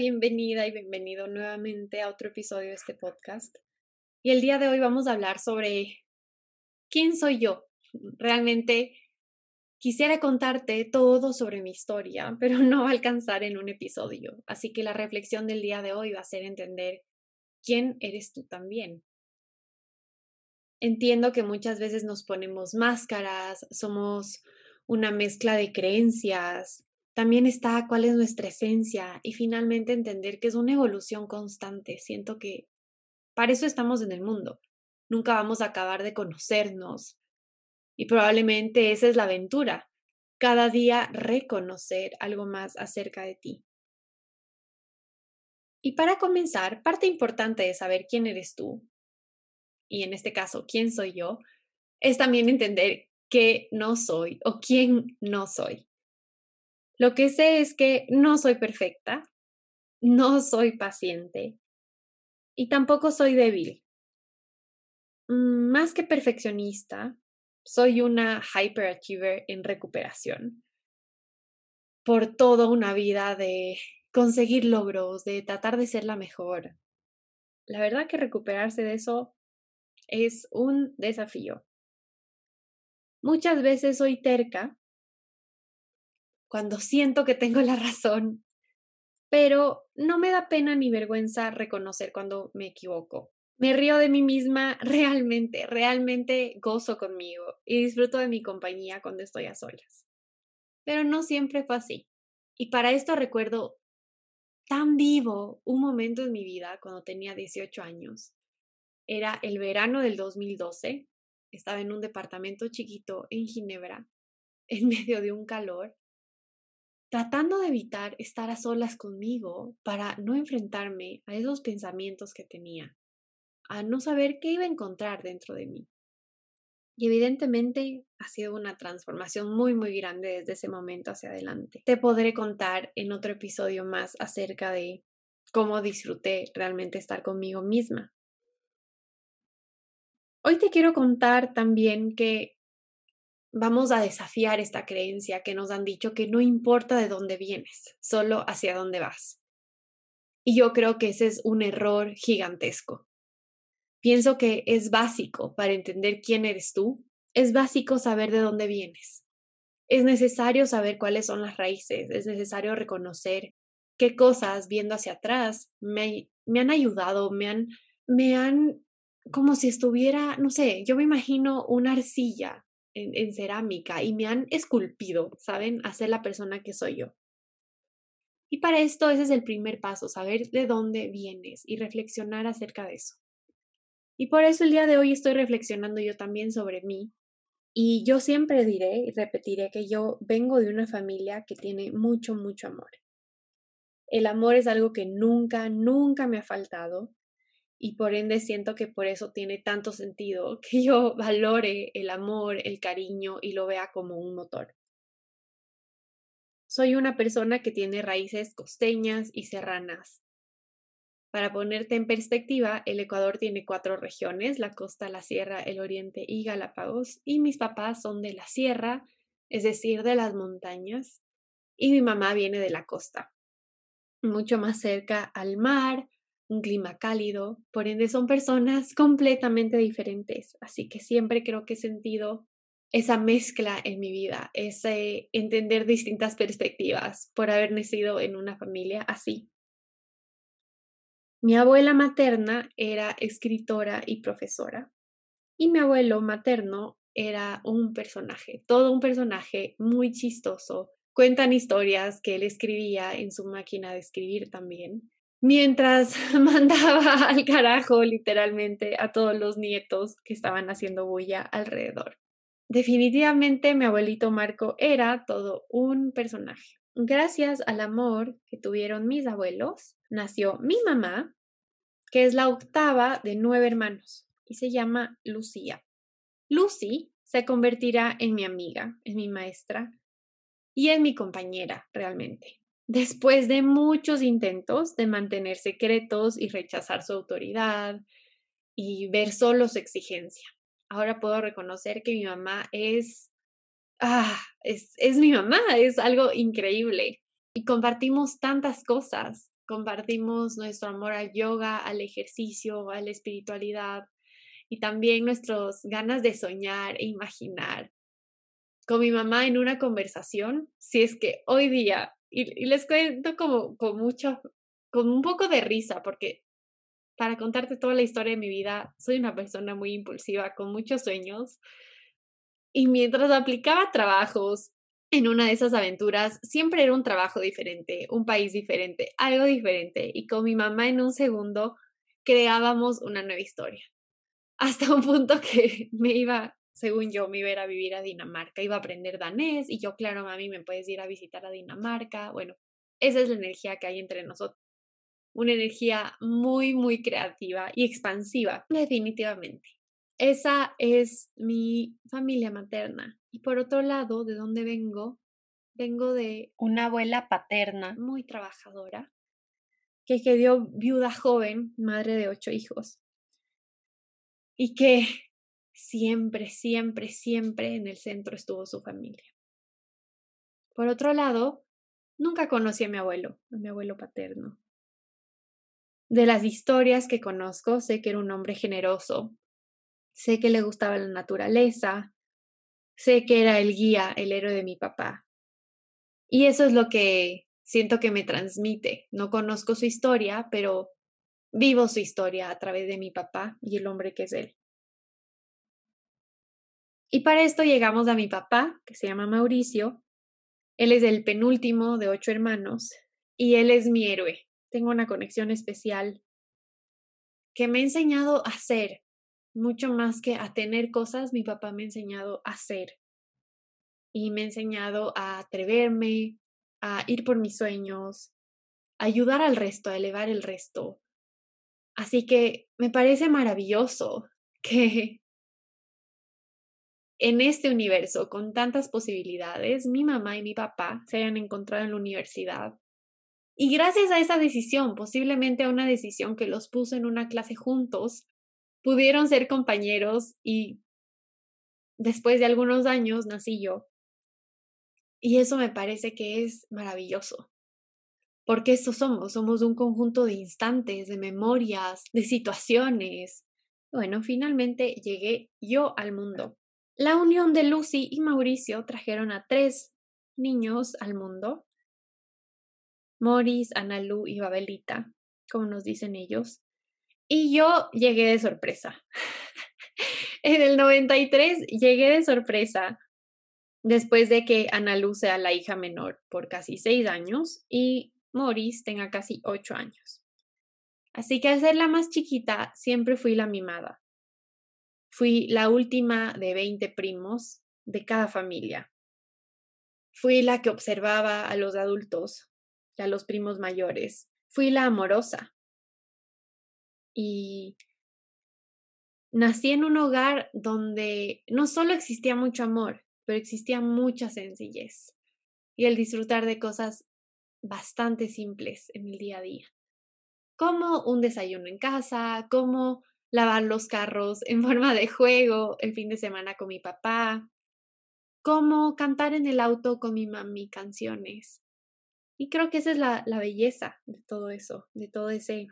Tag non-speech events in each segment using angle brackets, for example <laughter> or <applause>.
bienvenida y bienvenido nuevamente a otro episodio de este podcast. Y el día de hoy vamos a hablar sobre quién soy yo. Realmente quisiera contarte todo sobre mi historia, pero <laughs> no va a alcanzar en un episodio. Así que la reflexión del día de hoy va a ser entender quién eres tú también. Entiendo que muchas veces nos ponemos máscaras, somos una mezcla de creencias, también está cuál es nuestra esencia y finalmente entender que es una evolución constante. Siento que para eso estamos en el mundo. Nunca vamos a acabar de conocernos y probablemente esa es la aventura. Cada día reconocer algo más acerca de ti. Y para comenzar, parte importante de saber quién eres tú, y en este caso, quién soy yo, es también entender qué no soy o quién no soy. Lo que sé es que no soy perfecta, no soy paciente y tampoco soy débil. Mm, más que perfeccionista, soy una hyperachiever en recuperación por toda una vida de conseguir logros, de tratar de ser la mejor. La verdad que recuperarse de eso es un desafío. Muchas veces soy terca cuando siento que tengo la razón, pero no me da pena ni vergüenza reconocer cuando me equivoco. Me río de mí misma realmente, realmente gozo conmigo y disfruto de mi compañía cuando estoy a solas. Pero no siempre fue así. Y para esto recuerdo tan vivo un momento en mi vida cuando tenía 18 años. Era el verano del 2012. Estaba en un departamento chiquito en Ginebra, en medio de un calor, tratando de evitar estar a solas conmigo para no enfrentarme a esos pensamientos que tenía, a no saber qué iba a encontrar dentro de mí. Y evidentemente ha sido una transformación muy, muy grande desde ese momento hacia adelante. Te podré contar en otro episodio más acerca de cómo disfruté realmente estar conmigo misma. Hoy te quiero contar también que vamos a desafiar esta creencia que nos han dicho que no importa de dónde vienes, solo hacia dónde vas. Y yo creo que ese es un error gigantesco. Pienso que es básico para entender quién eres tú, es básico saber de dónde vienes. Es necesario saber cuáles son las raíces, es necesario reconocer qué cosas viendo hacia atrás me, me han ayudado, me han, me han, como si estuviera, no sé, yo me imagino una arcilla en, cerámica y me han esculpido, ¿saben? A ser la persona que soy yo. Y para esto ese es el primer paso, saber de dónde vienes y reflexionar acerca de eso. Y por eso el día de hoy estoy reflexionando yo también sobre mí. Y yo siempre diré y repetiré que yo vengo de una familia que tiene mucho, mucho amor. El amor es algo que nunca, nunca me ha faltado y por ende siento que por eso tiene tanto sentido que yo valore el amor, el cariño y lo vea como un motor. Soy una persona que tiene raíces costeñas y serranas. Para ponerte en perspectiva, el Ecuador tiene cuatro regiones, la costa, la sierra, el oriente y Galápagos, y mis papás son de la sierra, es decir, de las montañas, y mi mamá viene de la costa, mucho más cerca al mar, un clima cálido, por ende son personas <laughs> completamente diferentes, así que siempre creo que he sentido esa mezcla en mi vida, ese entender distintas perspectivas por haber nacido en una familia así. Mi abuela materna era escritora y profesora y mi abuelo materno era un personaje, todo un personaje muy chistoso. Cuentan historias que él escribía en su máquina de escribir también mientras <laughs> mandaba al carajo literalmente a todos los nietos que estaban haciendo bulla alrededor. Definitivamente mi abuelito Marco era todo un personaje. Gracias al amor que tuvieron mis abuelos, nació mi mamá, que es la octava de nueve hermanos y se llama Lucía. Lucy se convertirá en mi amiga, en mi maestra y en mi compañera realmente después de muchos intentos de mantener secretos y rechazar su autoridad y ver solo su exigencia. Ahora puedo reconocer que mi mamá es, ah, es, es mi mamá, es algo increíble. Y compartimos tantas cosas, compartimos nuestro amor al yoga, al ejercicio, a la espiritualidad y también nuestras ganas de soñar e imaginar. Con mi mamá en una conversación, si es que hoy día, y, les cuento como con mucho, con un poco de risa, porque para contarte toda la historia de mi vida, soy una persona muy impulsiva, con muchos sueños. Y mientras aplicaba trabajos, en una de esas aventuras siempre era un trabajo diferente, un país diferente, algo diferente. Y con mi mamá en un segundo creábamos una nueva historia. Hasta un punto que <laughs> me iba, según yo, me iba a ir a vivir a Dinamarca, iba a aprender danés y yo, claro, mami, me puedes ir a visitar a Dinamarca. Bueno, esa es la energía que hay entre nosotros. Una energía muy, muy creativa y expansiva, definitivamente. Esa es mi familia materna. Y por otro lado, ¿de dónde vengo? Vengo de una abuela paterna muy trabajadora, que quedó viuda joven, madre de ocho hijos, y que siempre, siempre, siempre en el centro estuvo su familia. Por otro lado, nunca conocí a mi abuelo, a mi abuelo paterno. De las historias que conozco, sé que era un hombre generoso, sé que le gustaba la naturaleza, sé que era el guía, el héroe de mi papá. Y eso es lo que siento que me transmite. No conozco su historia, pero vivo su historia a través de mi papá y el hombre que es él. Y para esto llegamos a mi papá, que se llama Mauricio. Él es el penúltimo de ocho hermanos y él es mi héroe. Tengo una conexión especial que me ha enseñado a ser, mucho más que a tener cosas, mi papá me ha enseñado a ser. Y me ha enseñado a atreverme, a ir por mis sueños, a ayudar al resto, a elevar el resto. Así que me parece maravilloso que en este universo con tantas posibilidades, mi mamá y mi papá se hayan encontrado en la universidad. Y gracias a esa decisión, posiblemente a una decisión que los puso en una clase juntos, pudieron ser compañeros y después de algunos años nací yo. Y eso me parece que es maravilloso. Porque esto somos, somos un conjunto de instantes, de memorias, de situaciones. Bueno, finalmente llegué yo al mundo. La unión de Lucy y Mauricio trajeron a tres niños al mundo. Morris, Analu y Babelita, como nos dicen ellos. Y yo llegué de sorpresa. <laughs> en el 93 llegué de sorpresa después de que Ana Luz sea la hija menor por casi seis años y Maurice tenga casi ocho años. Así que al ser la más chiquita, siempre fui la mimada. Fui la última de 20 primos de cada familia. Fui la que observaba a los adultos, a los primos mayores. Fui la amorosa, y nací en un hogar donde no solo existía mucho amor, pero existía mucha sencillez y el disfrutar de cosas bastante simples en el día a día, como un desayuno en casa, como lavar los carros en forma de juego el fin de semana con mi papá, como cantar en el auto con mi mami canciones. Y creo que esa es la, la belleza de todo eso, de todo ese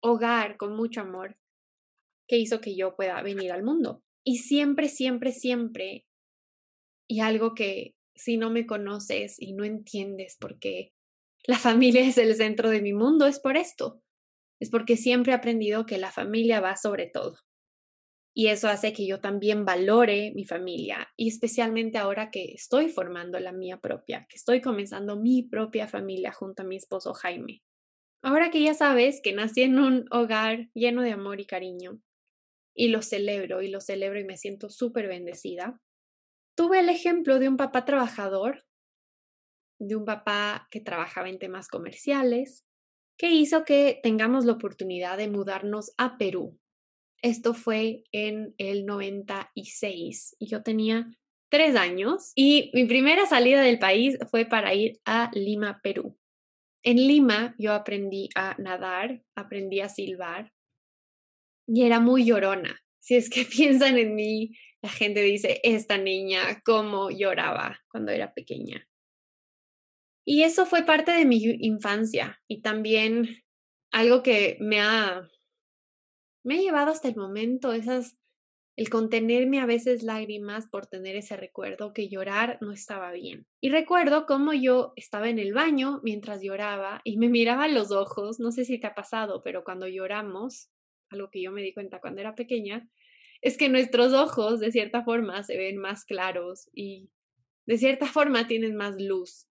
hogar con mucho amor que hizo que yo pueda venir al mundo. Y siempre, siempre, siempre, y algo que si no me conoces y no entiendes por qué la <laughs> familia es el centro de mi mundo, es por esto. Es porque siempre he aprendido que la familia va sobre todo. Y eso hace que yo también valore mi familia y especialmente ahora que estoy formando la mía propia, que estoy comenzando mi propia familia junto a mi esposo Jaime. Ahora que ya sabes que nací en un hogar lleno de amor y cariño, y lo celebro y lo celebro y me siento súper bendecida, tuve el ejemplo de un papá trabajador, de un papá que trabajaba en temas comerciales, que hizo que tengamos la oportunidad de mudarnos a Perú. Esto fue en el 96 y yo tenía tres años y mi primera salida del país fue para ir a Lima, Perú. En Lima yo aprendí a nadar, aprendí a silbar y era muy llorona. Si es que <laughs> piensan en mí, la gente dice, esta niña, cómo lloraba cuando era pequeña. Y eso fue parte de mi infancia y también algo que me ha, me ha llevado hasta el momento, esas, el contenerme a veces lágrimas por tener ese recuerdo que llorar no estaba bien. Y recuerdo cómo yo estaba en el baño mientras lloraba y me miraba los ojos, no sé si te ha pasado, pero cuando lloramos, algo que yo me di cuenta cuando era pequeña, es que nuestros ojos de cierta forma se ven más claros y de cierta forma tienen más luz.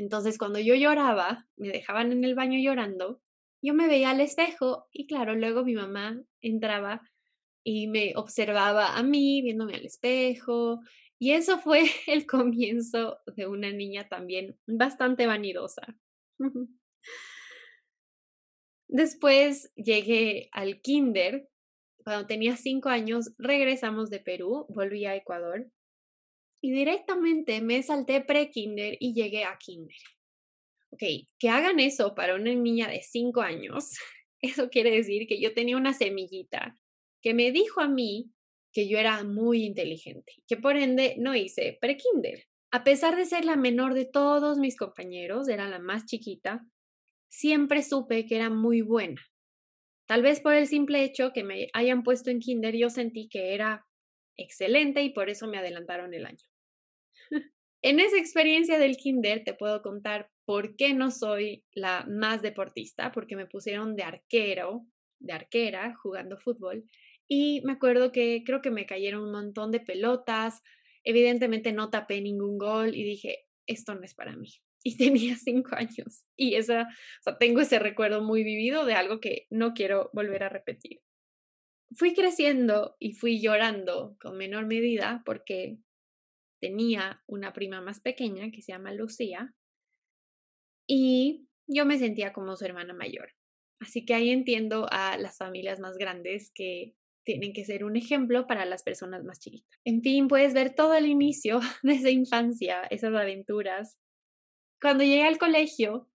Entonces cuando yo lloraba, me dejaban en el baño llorando, yo me veía al espejo y claro, luego mi mamá entraba y me observaba a mí viéndome al espejo y eso fue <laughs> el comienzo de una niña también bastante vanidosa. Después llegué al kinder. Cuando tenía cinco años regresamos de Perú, volví a Ecuador y directamente me salté pre-kinder y llegué a kinder. Ok, que hagan eso para una niña de 5 años, <laughs> eso quiere decir que yo tenía una semillita que me dijo a mí que yo era muy inteligente, que por ende no hice pre-kinder. A pesar de ser la menor de todos mis compañeros, era la más chiquita, siempre supe que era muy buena. Tal vez por el simple hecho que me hayan puesto en kinder, yo sentí que era excelente y por eso me adelantaron el año. En esa experiencia del kinder te puedo contar por qué no soy la más deportista, porque me pusieron de arquero, de arquera, jugando fútbol. Y me acuerdo que creo que me cayeron un montón de pelotas, evidentemente no tapé ningún gol y dije, esto no es para mí. <laughs> Y tenía cinco años. Y esa, o sea, tengo ese recuerdo muy vivido de algo que no quiero volver a repetir. Fui creciendo y fui llorando con menor medida porque tenía una prima más pequeña que se llama Lucía y yo me sentía como su hermana mayor. Así que ahí entiendo a las familias más grandes que tienen que ser un ejemplo para las personas más chiquitas. En fin, puedes ver todo el inicio <laughs> de esa infancia, esas aventuras. Cuando llegué al colegio,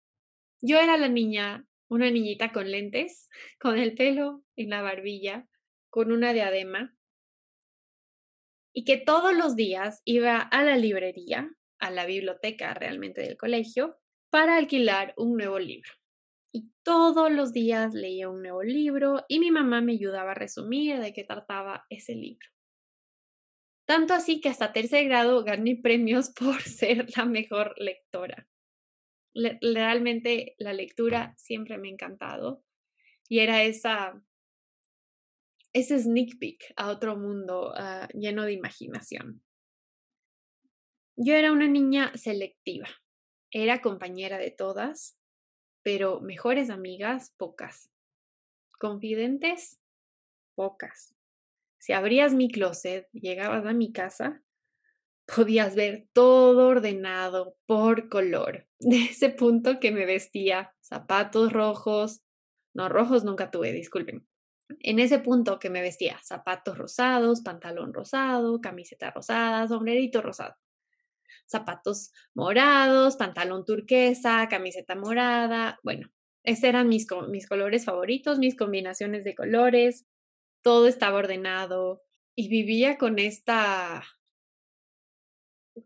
yo era la niña, una niñita con lentes, <laughs> con el pelo en la barbilla, con una diadema, y que todos los días iba a la librería, a la biblioteca realmente del colegio, para alquilar un nuevo libro. Y todos los días leía un nuevo libro y mi mamá me ayudaba a resumir de qué trataba ese libro. Tanto así que hasta tercer grado gané premios <laughs> por ser la mejor lectora. realmente la lectura siempre me ha encantado y era esa ese sneak peek a otro mundo ah, lleno de imaginación. Yo era una niña selectiva, era compañera de todas, pero mejores amigas, pocas. Confidentes, pocas. Si abrías mi closet, llegabas a mi casa, podías ver todo ordenado por color. <laughs> De ese punto que me vestía zapatos rojos, no rojos nunca tuve, disculpen, en ese punto que me vestía zapatos rosados, pantalón rosado, camiseta rosada, sombrerito rosado, zapatos morados, pantalón turquesa, camiseta morada, bueno, esos eran mis, mis colores favoritos, mis combinaciones de colores, todo estaba ordenado y vivía con esta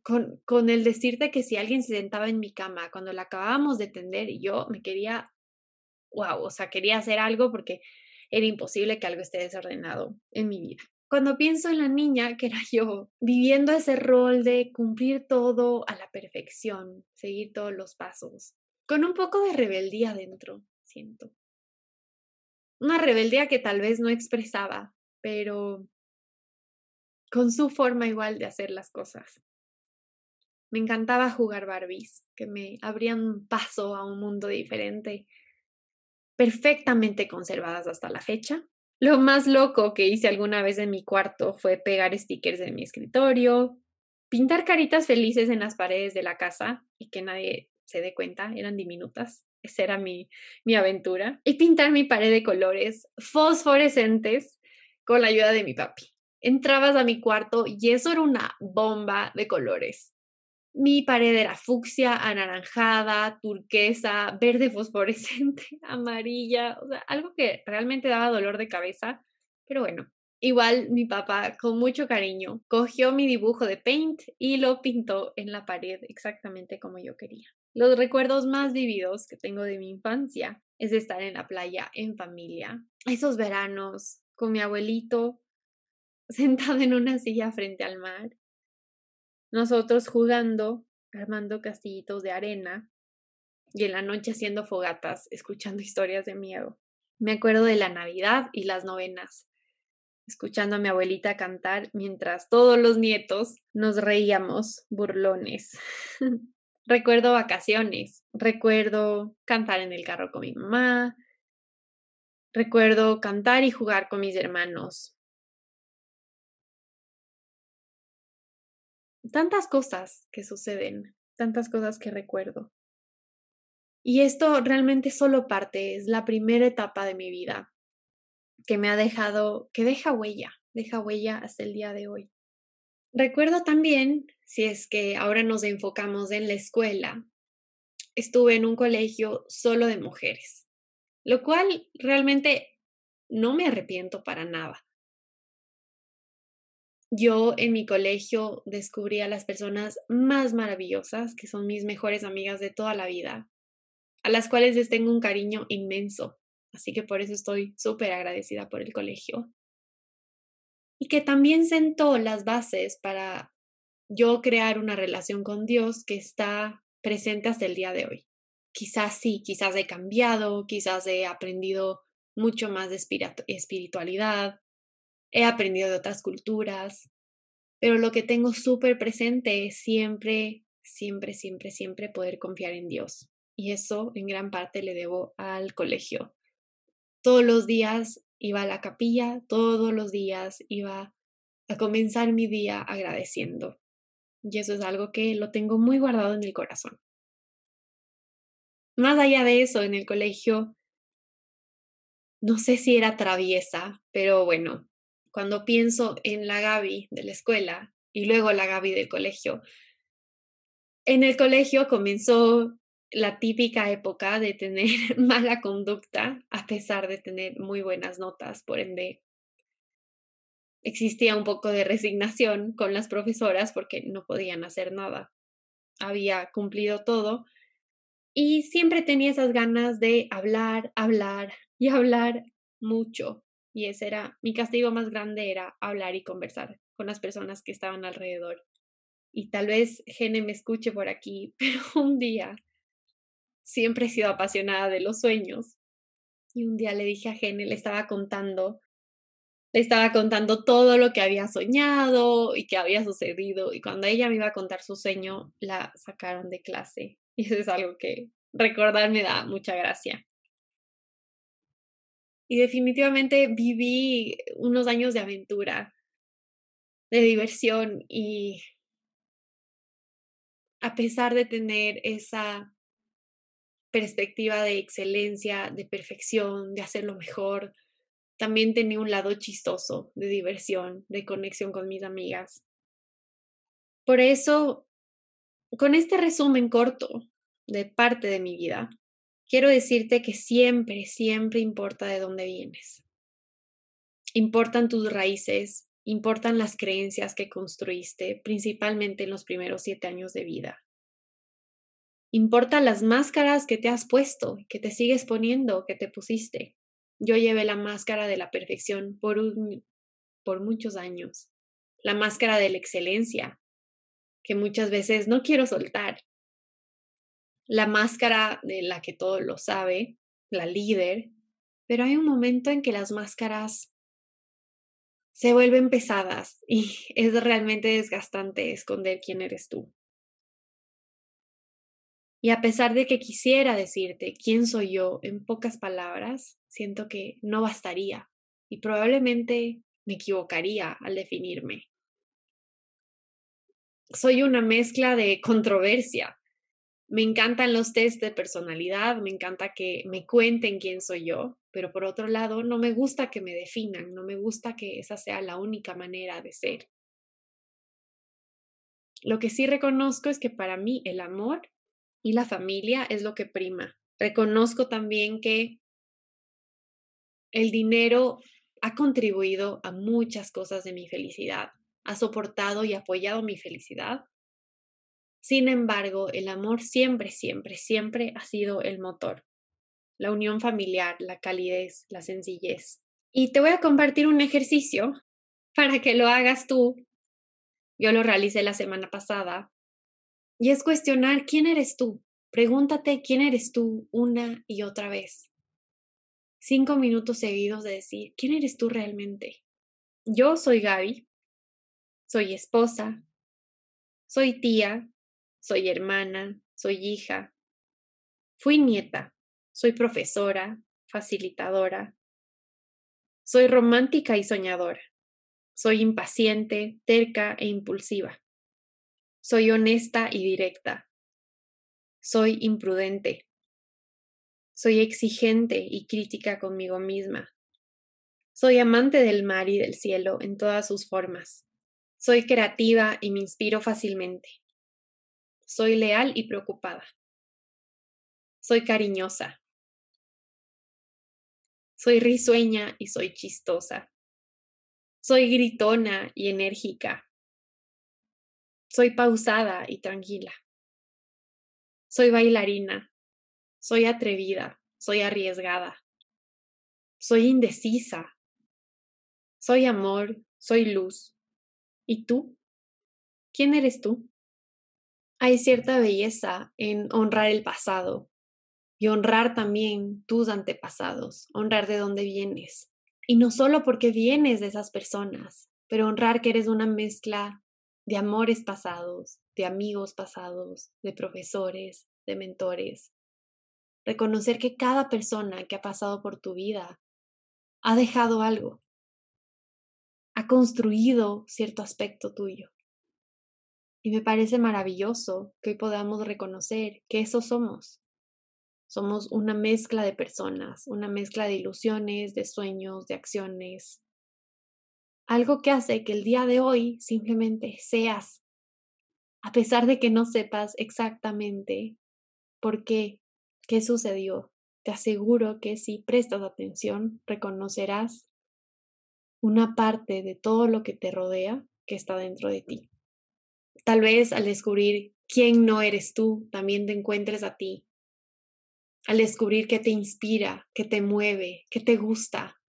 con, con, el decirte que si alguien se sentaba en mi cama cuando la acabábamos de tender yo me quería, wow, o sea, quería hacer algo porque era imposible que algo esté desordenado en mi vida. Cuando pienso en la niña que era <laughs> yo, viviendo ese rol de cumplir todo a la perfección, seguir todos los pasos, con un poco de rebeldía dentro, siento. Una rebeldía que tal vez no expresaba, pero con su forma igual de hacer las cosas. Me encantaba jugar Barbies, que me abrían paso a un mundo diferente perfectamente conservadas hasta la fecha. Lo más loco que hice alguna vez en mi cuarto fue pegar stickers en mi escritorio, pintar caritas felices en las paredes de la casa y que nadie se dé cuenta, eran diminutas. Esa era mi, mi aventura. Y pintar mi pared de colores fosforescentes con la ayuda de mi papi. Entrabas a mi cuarto y eso era una bomba de colores. Mi pared era fucsia, anaranjada, turquesa, verde fosforescente, <laughs> amarilla, o sea, algo que realmente daba dolor de cabeza. Pero bueno, igual mi papá, con mucho cariño, cogió mi dibujo de paint y lo pintó en la pared exactamente como yo quería. Los recuerdos más vividos que tengo de mi infancia es estar en la playa en familia. Esos veranos con mi abuelito <laughs> sentado en una silla frente al mar. Nosotros jugando, armando castillitos de arena y en la noche haciendo fogatas, escuchando <laughs> historias de miedo. Me acuerdo de la Navidad y las novenas, escuchando a mi abuelita cantar mientras todos los nietos nos reíamos burlones. <laughs> recuerdo vacaciones, recuerdo cantar en el carro con mi mamá, recuerdo cantar y jugar con mis hermanos. Tantas cosas que suceden, tantas cosas que recuerdo. Y esto realmente solo parte, es la primera etapa de mi vida que me ha dejado, que deja huella, deja huella hasta el día de hoy. Recuerdo también, si es que ahora nos enfocamos en la escuela, estuve en un colegio solo de mujeres, lo cual realmente no me arrepiento para nada. Yo en mi colegio descubrí a las personas más maravillosas, que son mis mejores amigas de toda la vida, a las cuales les tengo un cariño inmenso. Así que por eso estoy súper agradecida por el colegio. Y que también sentó las bases para yo crear una relación con Dios que está presente hasta el día de hoy. Quizás sí, quizás he cambiado, quizás he aprendido mucho más de espiritualidad, he aprendido de otras culturas, pero lo que tengo súper presente es siempre, siempre, siempre, siempre poder confiar en Dios. Y eso en gran parte le debo al colegio. Todos los días iba a la capilla, todos los días iba a comenzar mi día agradeciendo. Y eso es algo que lo tengo muy guardado en el corazón. Más allá de eso, en el colegio, no sé si era traviesa, pero bueno, cuando pienso en la Gaby de la escuela y luego la Gaby del colegio, en el colegio comenzó la típica época de tener <laughs> mala conducta a pesar de tener muy buenas notas, por ende existía un poco de resignación con las profesoras porque no podían hacer nada. Había cumplido todo y siempre tenía esas ganas de hablar, hablar y hablar mucho. Y ese era mi castigo más grande era hablar y conversar con las personas que estaban alrededor. Y tal vez Gene me escuche por aquí, <laughs> pero un día siempre he sido apasionada de los sueños. Y un día le dije a Gene, le estaba contando, le estaba contando todo lo que había soñado y que había sucedido. Y cuando ella me iba a contar su sueño, la sacaron de clase. <laughs> Y eso es algo que recordar me da mucha gracia. Y definitivamente viví unos años de aventura, de diversión y a pesar de tener esa perspectiva de excelencia, de perfección, de hacerlo mejor. También tenía un lado chistoso, de diversión, de conexión con mis amigas. Por eso, con este resumen corto de parte de mi vida, quiero decirte que siempre, siempre importa de dónde vienes. Importan tus raíces, importan las creencias que construiste, principalmente en los primeros siete años de vida. Importa las máscaras que te has puesto, que te sigues poniendo, que te pusiste. Yo llevé la máscara de la perfección por, por muchos años, la máscara de la excelencia, que muchas veces no quiero soltar, la máscara de la que todo lo sabe, la líder, pero hay un momento en que las máscaras se vuelven pesadas <laughs> y es realmente desgastante esconder quién eres tú. Y a pesar de que quisiera decirte quién soy yo en pocas palabras, siento que no bastaría y probablemente me equivocaría al definirme. Soy una mezcla de controversia. Me encantan los test de personalidad, me encanta que me cuenten quién soy yo, pero por otro lado no me gusta que me definan, no me gusta que esa sea la única manera de ser. Lo que sí reconozco es que para mí el amor y la familia es lo que prima. Reconozco también que el dinero ha contribuido a muchas cosas de mi felicidad, ha soportado y apoyado mi felicidad. Sin embargo, el amor siempre, siempre, siempre ha sido el motor. la unión familiar, la calidez, la sencillez. Y te voy a compartir un ejercicio para que lo hagas tú. Yo lo realicé la semana pasada. Y es cuestionar quién eres tú. Pregúntate quién eres tú una y otra vez. Cinco minutos seguidos de decir, ¿quién eres tú realmente? Yo soy Gaby, soy esposa, soy tía, soy hermana, soy hija, fui nieta, soy profesora, facilitadora, soy romántica y soñadora, soy impaciente, terca e impulsiva, soy honesta y directa, soy imprudente, soy exigente y crítica conmigo misma, soy amante del mar y del cielo en todas sus formas. Soy creativa y me inspiro fácilmente. Soy leal y preocupada. Soy cariñosa. Soy risueña y soy chistosa. Soy gritona y enérgica. Soy pausada y tranquila. Soy bailarina. Soy atrevida. Soy arriesgada. Soy indecisa. Soy amor. Soy luz. ¿Y tú? ¿Quién eres tú? Hay cierta belleza en honrar el pasado y honrar también tus antepasados, honrar de dónde vienes. Y no solo porque vienes de esas personas, pero honrar que eres una mezcla de amores pasados, de amigos pasados, de profesores, de mentores. Reconocer que cada persona que ha pasado por tu vida ha dejado algo, ha construido cierto aspecto tuyo. Y me parece maravilloso que hoy podamos reconocer que eso somos. Somos una mezcla de personas, una mezcla de ilusiones, de sueños, de acciones. Algo que hace que el día de hoy simplemente seas, a pesar de que no sepas exactamente por qué, qué sucedió. Te aseguro que si prestas atención, reconocerás una parte de todo lo que te rodea que está dentro de ti. Tal vez al descubrir quién no eres tú, también te encuentres a ti. Al descubrir qué te inspira, qué te mueve, qué te gusta,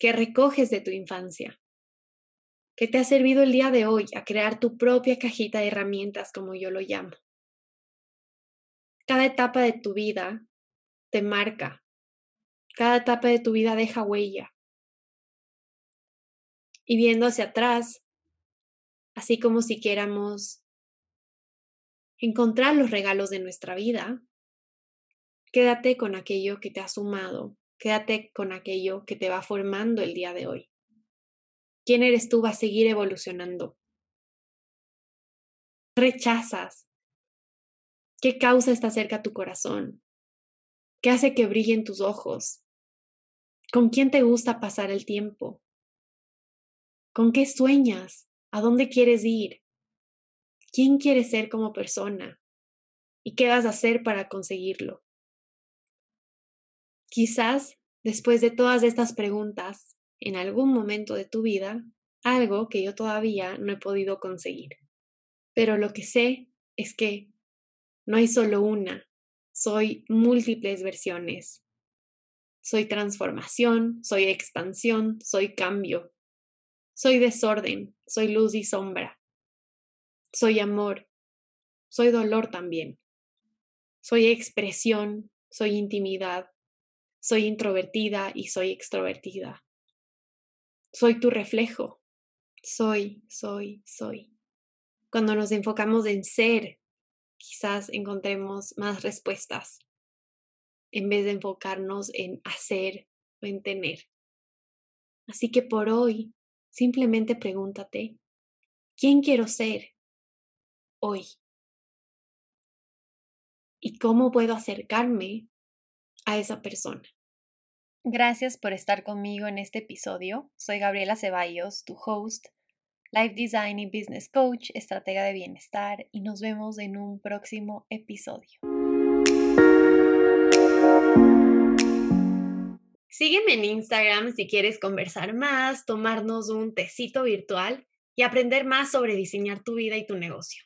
qué recoges de tu infancia, qué te ha servido el día de hoy a crear tu propia cajita de herramientas, como yo lo llamo. Cada etapa de tu vida te marca, cada etapa de tu vida deja huella, y viendo hacia atrás, así como si quieramos encontrar los regalos de nuestra vida, quédate con aquello que te ha sumado, quédate con aquello que te va formando el día de hoy. ¿Quién eres tú va a seguir evolucionando? Rechazas. ¿Qué causa está cerca a tu corazón? ¿Qué hace que brillen tus ojos? ¿Con quién te gusta pasar el tiempo? ¿Con qué sueñas? ¿A dónde quieres ir? ¿Quién quieres ser como persona? ¿Y qué vas a hacer para conseguirlo? Quizás, después de todas estas preguntas, en algún momento de tu vida, algo que yo todavía no he podido conseguir. Pero lo que sé es que no hay solo una, soy múltiples versiones. Soy transformación, soy expansión, soy cambio, soy desorden, soy luz y sombra. Soy amor, soy dolor también. Soy expresión, soy intimidad, soy introvertida y soy extrovertida. Soy tu reflejo. Soy, soy, soy. Cuando nos enfocamos en ser, quizás encontremos más respuestas en vez de enfocarnos en hacer o en tener. Así que por hoy Simplemente pregúntate, ¿quién quiero ser hoy? ¿Y cómo puedo acercarme a esa persona? Gracias por estar conmigo en este episodio. Soy Gabriela Ceballos, tu host, Life Design y Business Coach, estratega de bienestar, y nos vemos en un próximo episodio. Sígueme en Instagram si quieres conversar más, tomarnos un tecito virtual y aprender más sobre diseñar tu vida y tu negocio.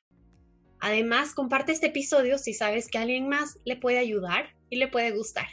Además, comparte este episodio si sabes que alguien más le puede ayudar y le puede gustar.